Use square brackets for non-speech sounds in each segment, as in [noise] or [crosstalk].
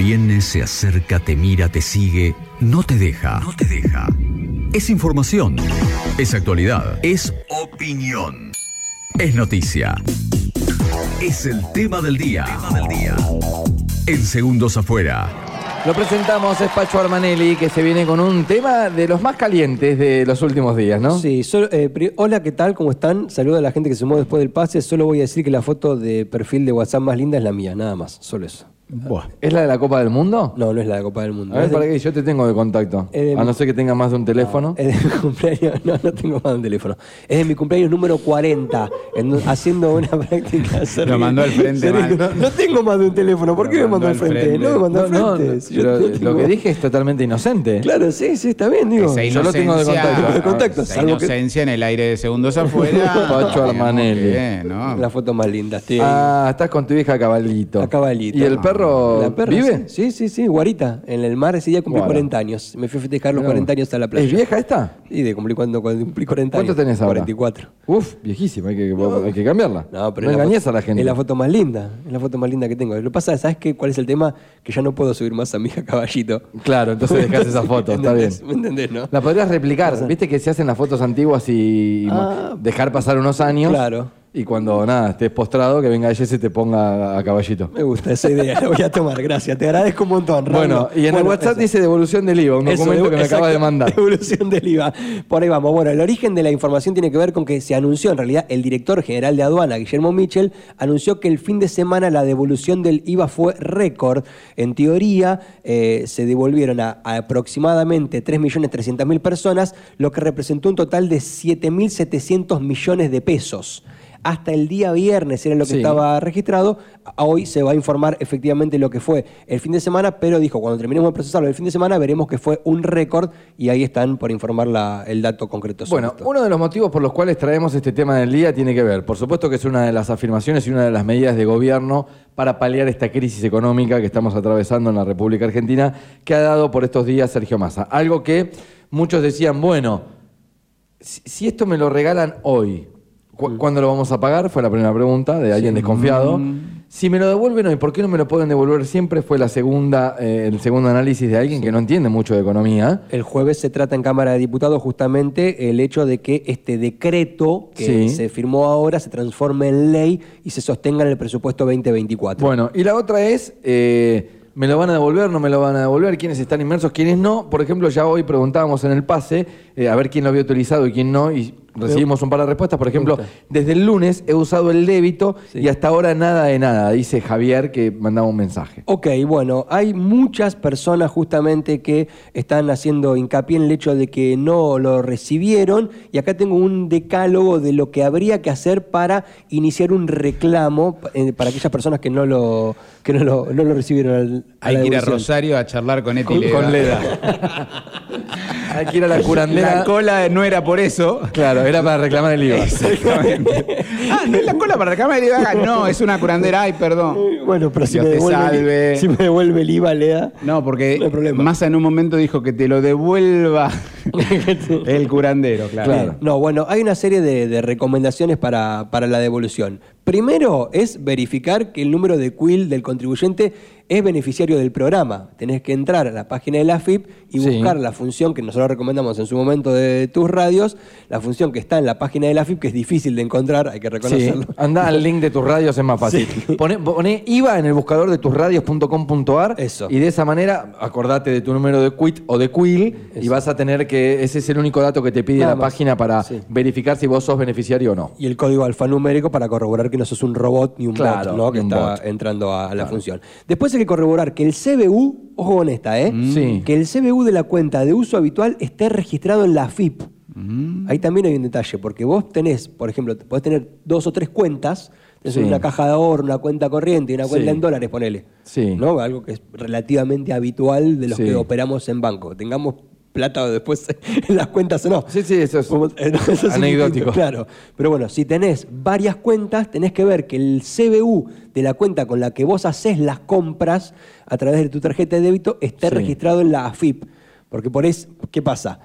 Viene, se acerca, te mira, te sigue, no te deja. No te deja. Es información. Es actualidad. Es opinión. Es noticia. Es el tema del día. Tema del día. En segundos afuera. Lo presentamos, es Pacho Armanelli, que se viene con un tema de los más calientes de los últimos días, ¿no? Sí, solo- eh, hola, ¿qué tal? ¿Cómo están? Saludo a la gente que se sumó después del pase. Solo voy a decir que la foto de perfil de WhatsApp más linda es la mía, nada más, solo eso. ¿Es la de la Copa del Mundo? No, no es la de Copa del Mundo. A ver, es de- para qué yo te tengo de contacto. A no ser que tengas más de un teléfono. Es de mi [laughs] cumpleaños, no, no tengo más de un teléfono. Es de mi cumpleaños número 40, en- haciendo una [laughs] práctica. Lo mandó al frente, mal. No, no tengo más de un teléfono, ¿por qué me mandó al frente? frente. No me mandó No, al no, frente. no, Si yo pero lo que dije es totalmente inocente. Claro, sí, sí, está bien, digo. Esa Yo lo tengo de inocencia- contacto. De contacto, esa salvo que- inocencia en el aire de segundos [laughs] afuera. Pacho Armanelli. La foto más linda. Estoy Ah, estás con tu hija Caballito. A caballito. ¿Y el perro, La perra, vive? Sí, sí, sí, guarita. En el mar ese día cumplí Guara. 40 años. Me fui a festejar los Mirá 40 vos. años a la playa. ¿Es vieja esta? Y de cumplir cuando, cuando cumplí 40 ¿Cuánto años. tenés ahora? 44. Uf, viejísima, hay que, hay que cambiarla. No, pero no es la engañes foto- a la gente. Es la foto más linda. Es la foto más linda que tengo. Lo que pasa, ¿sabes qué? cuál es el tema? Que ya no puedo subir más a mi hija caballito. Claro, entonces [laughs] dejás esa foto, está bien. ¿Me entendés, no? La podrías replicar. Viste que se hacen las fotos antiguas y Ah. dejar pasar unos años. Claro. Y cuando nada, estés postrado, que venga ella y se te ponga a caballito. Me gusta esa idea, la voy a tomar, gracias. Te agradezco un montón, Ramiro. Bueno, y en el WhatsApp eso. dice devolución del IVA, un Eso, documento que me acaba de mandar. [laughs] Devolución del IVA. Por ahí vamos. Bueno, el origen de la información tiene que ver con que se anunció, en realidad, el director general de aduana, Guillermo Mitchell, anunció que el fin de semana la devolución del IVA fue récord. En teoría, eh, se devolvieron a, a aproximadamente 3.300.000 personas, lo que representó un total de 7.700 millones de pesos. Hasta el día viernes era lo que Sí. estaba registrado. Hoy se va a informar efectivamente lo que fue el fin de semana, pero dijo, cuando terminemos de procesarlo el fin de semana, veremos que fue un récord y ahí están por informar la- el dato concreto. sobre Bueno, esto. uno de los motivos por los cuales traemos este tema del día tiene que ver, por supuesto que es una de las afirmaciones y una de las medidas de gobierno para paliar esta crisis económica que estamos atravesando en la República Argentina, que ha dado por estos días Sergio Massa. Algo que muchos decían, bueno, si esto me lo regalan hoy, ¿cu- ¿cuándo lo vamos a pagar? Fue la primera pregunta de alguien desconfiado. Si me lo devuelven hoy, ¿por qué no me lo pueden devolver siempre? Fue la segunda, eh, el segundo análisis de alguien que no entiende mucho de economía. El jueves se trata en Cámara de Diputados justamente el hecho de que este decreto que Sí. se firmó ahora se transforme en ley y se sostenga en el presupuesto 2024. Bueno, y la otra es, eh, ¿me lo van a devolver, no me lo van a devolver? ¿Quiénes están inmersos, quiénes no? Por ejemplo, ya hoy preguntábamos en el pase eh, a ver quién lo había utilizado y quién no, y recibimos un par de respuestas. Por ejemplo, desde el lunes he usado el débito Sí. y hasta ahora nada de nada, dice Javier que mandaba un mensaje. Ok, bueno, hay muchas personas justamente que están haciendo hincapié en el hecho de que no lo recibieron y acá tengo un decálogo de lo que habría que hacer para iniciar un reclamo eh, para aquellas personas que no lo, que no lo, no lo recibieron. al- Hay que ir a. Rosario a charlar con Eti Con, Leda. con [laughs] Leda. Hay que ir a la curandera. La cola no era por eso. Claro, era para reclamar el IVA. Exactamente. [laughs] ah, no es la cola para reclamar el IVA. No, es una curandera. Ay, perdón. Bueno, pero si Dios me, te devuelve, salve. el- si me devuelve el IVA, Lea. No, porque No. Massa en un momento dijo que te lo devuelva [laughs] el curandero, claro. Claro. No, bueno, hay una serie de, de recomendaciones para, para la devolución. Primero es verificar que el número de quill del contribuyente es beneficiario del programa. Tenés que entrar a la página de la AFIP y Sí. buscar la función que nosotros recomendamos en su momento de tus radios, la función que está en la página de la AFIP, que es difícil de encontrar, hay que Sí, reconocerlo. anda al link de tus radios, es más [laughs] fácil. Poné, poné IVA en el buscador de tusradios.com.ar y de esa manera acordate de tu número de quit o de quill y vas a tener que, ese es el único dato que te pide Nada la más. página para Sí. verificar si vos sos beneficiario o no. Y el código alfanumérico para corroborar que no sos un robot ni un Claro, bot, ¿no? Que un está bot. entrando a, la función. Después que corroborar que el CBU, ojo con esta, ¿eh? Sí. Que el CBU de la cuenta de uso habitual esté registrado en la AFIP. Ahí también hay un detalle, porque vos tenés, por ejemplo, podés tener dos o tres cuentas, tenés Sí. una caja de ahorro, una cuenta corriente y una cuenta Sí. en dólares, ponele. Sí. ¿No? Algo que es relativamente habitual de los Sí. que operamos en banco. Tengamos plata después en [laughs] las cuentas o no. Sí, sí, eso es Como- eh, [laughs] no, eso es anecdótico. [laughs] Claro. Pero bueno, si tenés varias cuentas, tenés que ver que el CBU de la cuenta con la que vos haces las compras a través de tu tarjeta de débito esté Sí. registrado en la AFIP. Porque por eso, ¿qué pasa?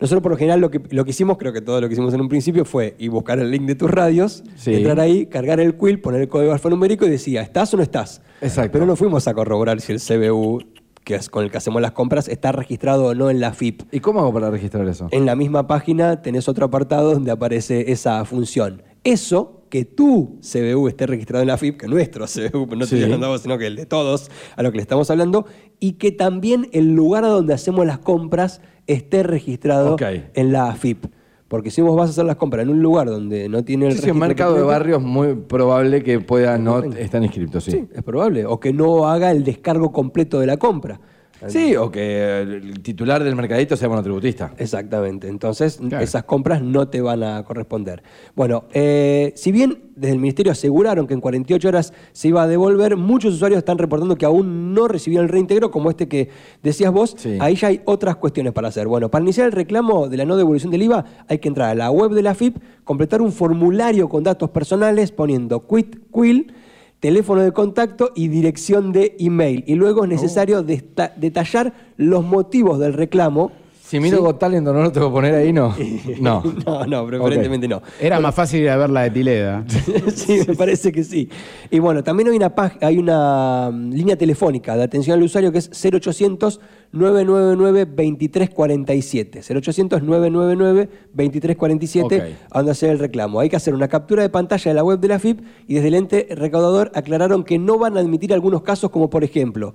Nosotros por lo general lo que, lo que hicimos, creo que todo lo que hicimos en un principio fue ir buscar el link de tus radios, Sí. entrar ahí, cargar el quill, poner el código alfanumérico y decía, ¿estás o no estás? Exacto. Pero no fuimos a corroborar si el CBU, que es con el que hacemos las compras, está registrado o no en la FIP. ¿Y cómo hago para registrar eso? En la misma página tenés otro apartado donde aparece esa función. Eso, que tu CBU esté registrado en la FIP, que nuestro CBU, no Sí. estoy hablando sino que el de todos, a lo que le estamos hablando, y que también el lugar donde hacemos las compras esté registrado en la FIP. Porque si vos vas a hacer las compras en un lugar donde no tiene el Sí, sí, un registro mercado de completo, barrio es muy probable que pueda no estar inscrito, sí. Sí, es probable. O que no haga el descargo completo de la compra. Sí, o que el titular del mercadito sea monotributista. Exactamente. Entonces, Claro. esas compras no te van a corresponder. Bueno, eh, si bien desde el Ministerio aseguraron que en 48 horas se iba a devolver, muchos usuarios están reportando que aún no recibieron el reintegro, como este que decías vos. Sí. Ahí ya hay otras cuestiones para hacer. Bueno, para iniciar el reclamo de la no devolución del IVA, hay que entrar a la web de la FIP, completar un formulario con datos personales poniendo quit quill teléfono de contacto y dirección de email. Y luego es necesario desta- detallar los motivos del reclamo. Si miro ¿sí? Got Talent, ¿no lo tengo que poner ahí? No. [laughs] [laughs] No. no, no, preferentemente no. Era más fácil ir a ver la de Pileda. [laughs] sí, me parece que sí. Y bueno, también hay una, hay una mm, línea telefónica de atención al usuario que es 0800 999 2347. 0800 999 2347 Ok. a donde hacer el reclamo. Hay que hacer una captura de pantalla de la web de la FIP y desde el ente recaudador aclararon que no van a admitir algunos casos como por ejemplo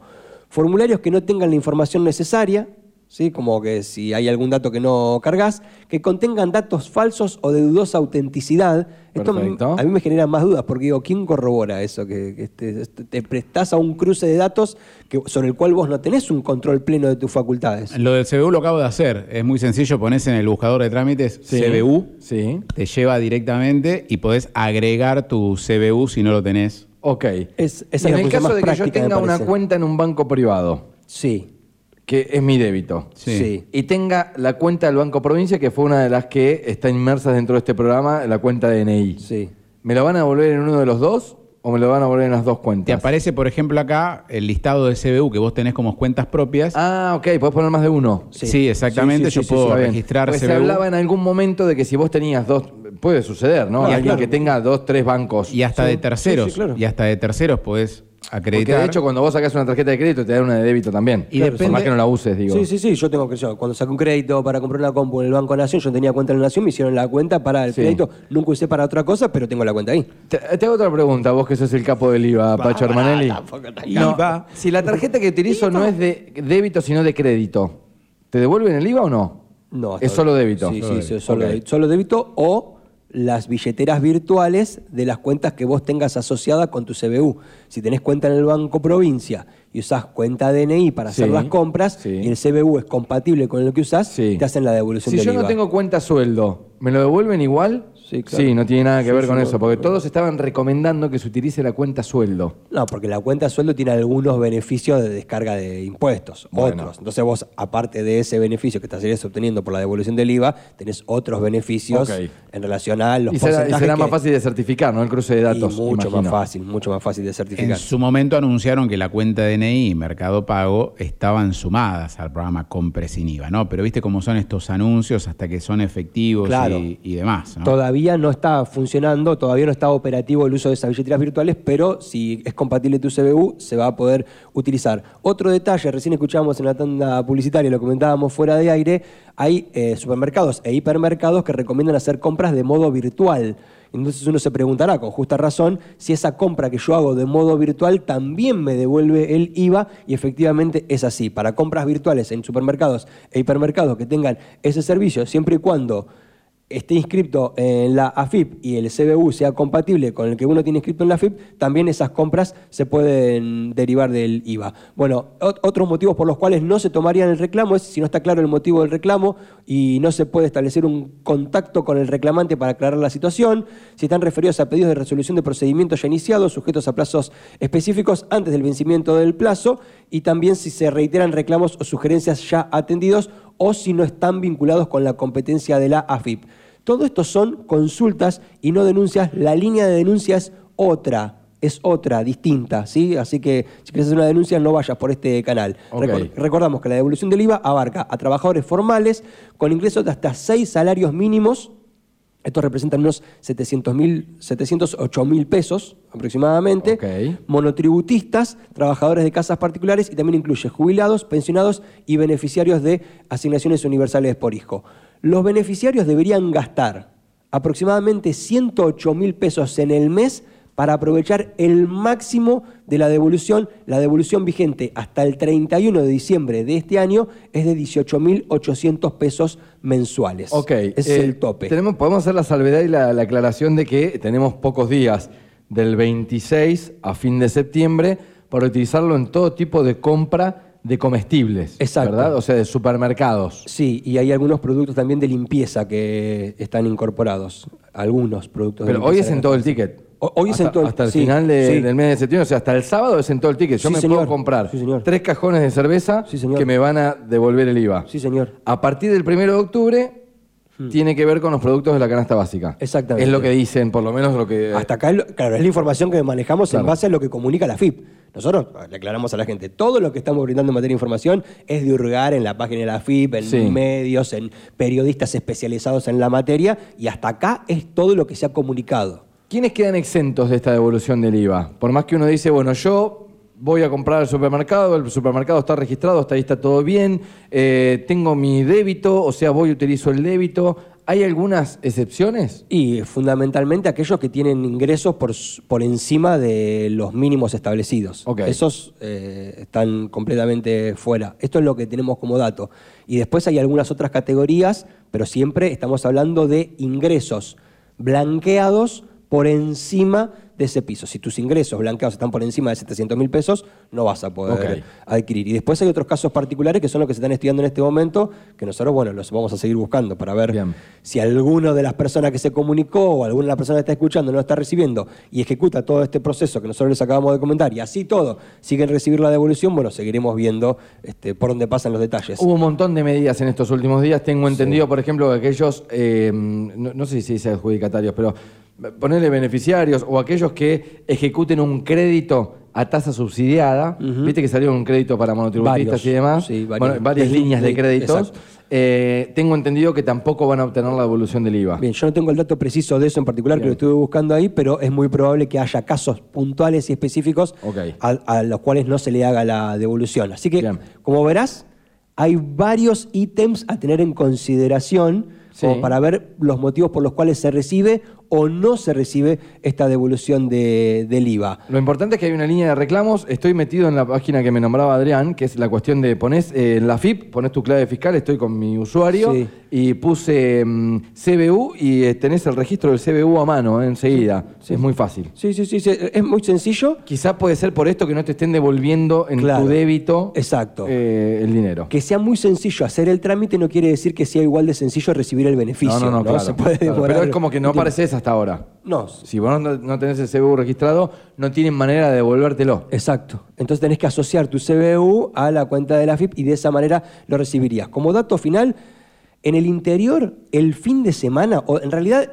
formularios que no tengan la información necesaria, ¿sí? como que si hay algún dato que no cargas, que contengan datos falsos o de dudosa autenticidad. Esto Perfecto. a mí me genera más dudas porque digo, ¿quién corrobora eso? Que, que te, este, te prestás a un cruce de datos que, sobre el cual vos no tenés un control pleno de tus facultades. Lo del CBU lo acabo de hacer. Es muy sencillo, pones en el buscador de trámites Sí. CBU, Sí. te lleva directamente y podés agregar tu CBU si no lo tenés. Ok. Es- esa es en la el caso más de que yo tenga una cuenta en un banco privado, Sí, que es mi débito, Sí. sí. y tenga la cuenta del Banco Provincia, que fue una de las que está inmersa dentro de este programa, la cuenta de DNI. Sí. ¿Me lo van a devolver en uno de los dos o me lo van a devolver en las dos cuentas? Te aparece, por ejemplo, acá el listado de CBU que vos tenés como cuentas propias. Ah, ok, podés poner más de uno. Sí, exactamente. Sí, sí, Yo puedo registrar CBU. se hablaba en algún momento de que si vos tenías dos, puede suceder, ¿no? Claro, Alguien claro. que tenga dos, tres bancos. Y hasta Sí, de terceros. sí, sí, claro. Y hasta de terceros podés Porque acreditar. de hecho cuando vos sacás una tarjeta de crédito te dan una de débito también. Y Por depende- más que no la uses, digo. Sí, sí, sí. Yo tengo que yo, cuando saqué un crédito para comprar una compu en el Banco Nación, yo tenía cuenta en la Nación, me hicieron la cuenta para el Sí. crédito. Nunca usé para otra cosa, pero tengo la cuenta ahí. Te, te hago otra pregunta, vos que sos el capo del IVA, Pacho Armanelli. No, si la tarjeta que utilizo no es de débito, sino de crédito, ¿te devuelven el IVA o no? No, Es solo débito. Sí, Solo sí, débito. sí, solo, débito. Solo débito o las billeteras virtuales de las cuentas que vos tengas asociadas con tu CBU. Si tenés cuenta en el Banco Provincia y usás cuenta DNI para hacer Sí, las compras sí. y el CBU es compatible con lo que usás, Sí. te hacen la devolución Si del yo no IVA. tengo cuenta sueldo, ¿me lo devuelven igual? Sí, claro. no tiene nada que Sí, ver con eso, porque todos estaban recomendando que se utilice la cuenta sueldo. No, porque la cuenta sueldo tiene algunos beneficios de descarga de impuestos, Bueno. otros. Entonces vos, aparte de ese beneficio que estarías obteniendo por la devolución del IVA, tenés otros beneficios en relación a los Y será, y será más que- fácil de certificar, ¿no? El cruce de datos. y mucho imagino. más fácil, mucho más fácil de En certificar. su momento anunciaron que la cuenta DNI y Mercado Pago estaban sumadas al programa Compre sin IVA, ¿no? Pero viste cómo son estos anuncios hasta que son efectivos Claro. y, y demás, ¿no? Todavía no está funcionando, todavía no está operativo el uso de esas billeteras virtuales, pero si es compatible tu CBU, se va a poder utilizar. Otro detalle, recién escuchábamos en la tanda publicitaria, lo comentábamos fuera de aire, hay eh, supermercados e hipermercados que recomiendan hacer compras de modo virtual. Entonces uno se preguntará con justa razón si esa compra que yo hago de modo virtual también me devuelve el IVA y efectivamente es así. Para compras virtuales en supermercados e hipermercados que tengan ese servicio, siempre y cuando esté inscrito en la AFIP y el CBU sea compatible con el que uno tiene inscrito en la AFIP, también esas compras se pueden derivar del IVA. Bueno, ot- otros motivos por los cuales no se tomarían el reclamo es si no está claro el motivo del reclamo y no se puede establecer un contacto con el reclamante para aclarar la situación, si están referidos a pedidos de resolución de procedimientos ya iniciados, sujetos a plazos específicos antes del vencimiento del plazo, y también si se reiteran reclamos o sugerencias ya atendidos o si no están vinculados con la competencia de la AFIP. Todo esto son consultas y no denuncias. La línea de denuncia es otra. es otra, distinta, ¿sí? Así que si quieres hacer una denuncia, no vayas por este canal. Recordamos que la devolución del IVA abarca a trabajadores formales con ingresos de hasta seis salarios mínimos. Estos representan unos 700 mil, 708 mil pesos aproximadamente. Monotributistas, trabajadores de casas particulares y también incluye jubilados, pensionados y beneficiarios de asignaciones universales por hijo. Los beneficiarios deberían gastar aproximadamente 108 mil pesos en el mes para aprovechar el máximo de la devolución. La devolución vigente hasta el 31 de diciembre de este año es de 18.800 pesos mensuales. Ok. Ese es eh, el tope. Tenemos, podemos hacer la salvedad y la, la aclaración de que tenemos pocos días, del 26 a fin de septiembre, para utilizarlo en todo tipo de compra de comestibles. Exacto. ¿Verdad? O sea, de supermercados. Sí, y hay algunos productos también de limpieza que están incorporados. Algunos productos de Pero hoy es en todo el ticket. Ho- hoy es en todo el- Hasta el sí, final de- sí. del mes de septiembre, o sea, hasta el sábado es en todo el ticket. Yo Sí, me señor. puedo comprar tres cajones de cerveza señor. que me van a devolver el IVA. Sí, señor. A partir del 1 de octubre tiene que ver con los productos de la canasta básica. Exactamente. Es lo que dicen, por lo menos lo que... Hasta acá, claro, es la información que manejamos Claro. en base a lo que comunica la FIP. Nosotros le aclaramos a la gente, todo lo que estamos brindando en materia de información es de hurgar en la página de la FIP, en Sí. medios, en periodistas especializados en la materia, y hasta acá es todo lo que se ha comunicado. ¿Quiénes quedan exentos de esta devolución del IVA? Por más que uno dice, bueno, yo voy a comprar al supermercado, el supermercado está registrado, hasta ahí está todo bien, eh, tengo mi débito, o sea, voy y utilizo el débito. ¿Hay algunas excepciones? Y fundamentalmente aquellos que tienen ingresos por, por encima de los mínimos establecidos. Ok. Esos eh, están completamente fuera. Esto es lo que tenemos como dato. Y después hay algunas otras categorías, pero siempre estamos hablando de ingresos blanqueados por encima de ese piso. Si tus ingresos blanqueados están por encima de 700 mil pesos, no vas a poder adquirir. Y después hay otros casos particulares que son los que se están estudiando en este momento, que nosotros, bueno, los vamos a seguir buscando para ver Bien. si alguno de las personas que se comunicó o alguna de las personas que está escuchando no lo está recibiendo y ejecuta todo este proceso que nosotros les acabamos de comentar y así todo siguen recibir la devolución, bueno, seguiremos viendo este, por dónde pasan los detalles. Hubo un montón de medidas en estos últimos días. Tengo entendido, por ejemplo, que aquellos, eh, no, no sé si se dice adjudicatarios, pero ponerle beneficiarios o aquellos que ejecuten un crédito a tasa subsidiada. Viste que salió un crédito para monotributistas Varios, y demás. sí, varios. Bueno, varias De- líneas de créditos. Eh, tengo entendido que tampoco van a obtener la devolución del IVA. Bien, yo no tengo el dato preciso de eso en particular, que lo estuve buscando ahí, pero es muy probable que haya casos puntuales y específicos a, a los cuales no se le haga la devolución. Así que, Bien. como verás, hay varios ítems a tener en consideración Sí. como para ver los motivos por los cuales se recibe o no se recibe esta devolución de- del IVA. Lo importante es que hay una línea de reclamos. Estoy metido en la página que me nombraba Adrián, que es la cuestión de pones eh, en la FIP, pones tu clave fiscal, estoy con mi usuario Sí. y puse mm, CBU y eh, tenés el registro del CBU a mano eh, enseguida. Es muy fácil. Sí, sí, sí, sí, es muy sencillo. Quizá puede ser por esto que no te estén devolviendo en Claro. tu débito Exacto. eh, el dinero. Que sea muy sencillo hacer el trámite no quiere decir que sea igual de sencillo recibir el beneficio. no, no, no, claro, Se puede claro. Pero es como que no un tiempo. Hasta ahora. No, Si vos no, no tenés el CBU registrado, no tienen manera de devolvértelo. Exacto. Entonces tenés que asociar tu CBU a la cuenta de la FIP y de esa manera lo recibirías. Como dato final, en el interior, el fin de semana, o en realidad,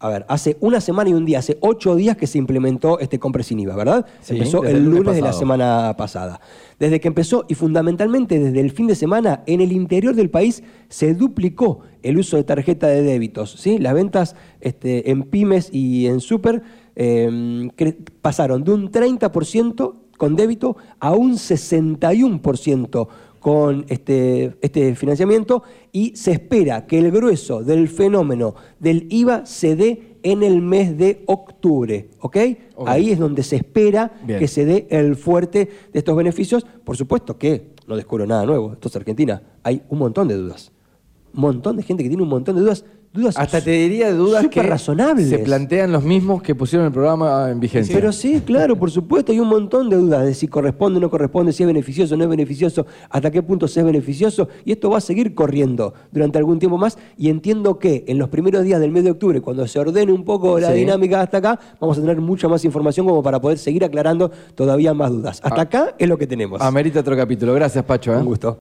a ver, hace una semana y un día, hace ocho días que se implementó este compra sin IVA, ¿verdad? Sí, empezó el lunes lunes de la semana pasada. Desde que empezó y fundamentalmente desde el fin de semana, en el interior del país se duplicó el uso de tarjeta de débitos. ¿sí? Las ventas este, en pymes y en super eh, cre- pasaron de un 30% con débito a un 61% con este, este financiamiento y se espera que el grueso del fenómeno del IVA se dé en el mes de octubre. ¿ok? Ok. Ahí es donde se espera Bien. que se dé el fuerte de estos beneficios. Por supuesto que no descubro nada nuevo. Esto es Argentina. Hay un montón de dudas. Un montón de gente que tiene un montón de dudas. Dudas Hasta te diría de dudas que razonables. se plantean los mismos que pusieron el programa en vigencia. Pero sí, claro, por supuesto, hay un montón de dudas de si corresponde o no corresponde, si es beneficioso o no es beneficioso, hasta qué punto se es beneficioso, y esto va a seguir corriendo durante algún tiempo más, y entiendo que en los primeros días del mes de octubre, cuando se ordene un poco la Sí. dinámica hasta acá, vamos a tener mucha más información como para poder seguir aclarando todavía más dudas. Hasta Ah. acá es lo que tenemos. Amerita otro capítulo. Gracias, Pacho. ¿eh? Un gusto.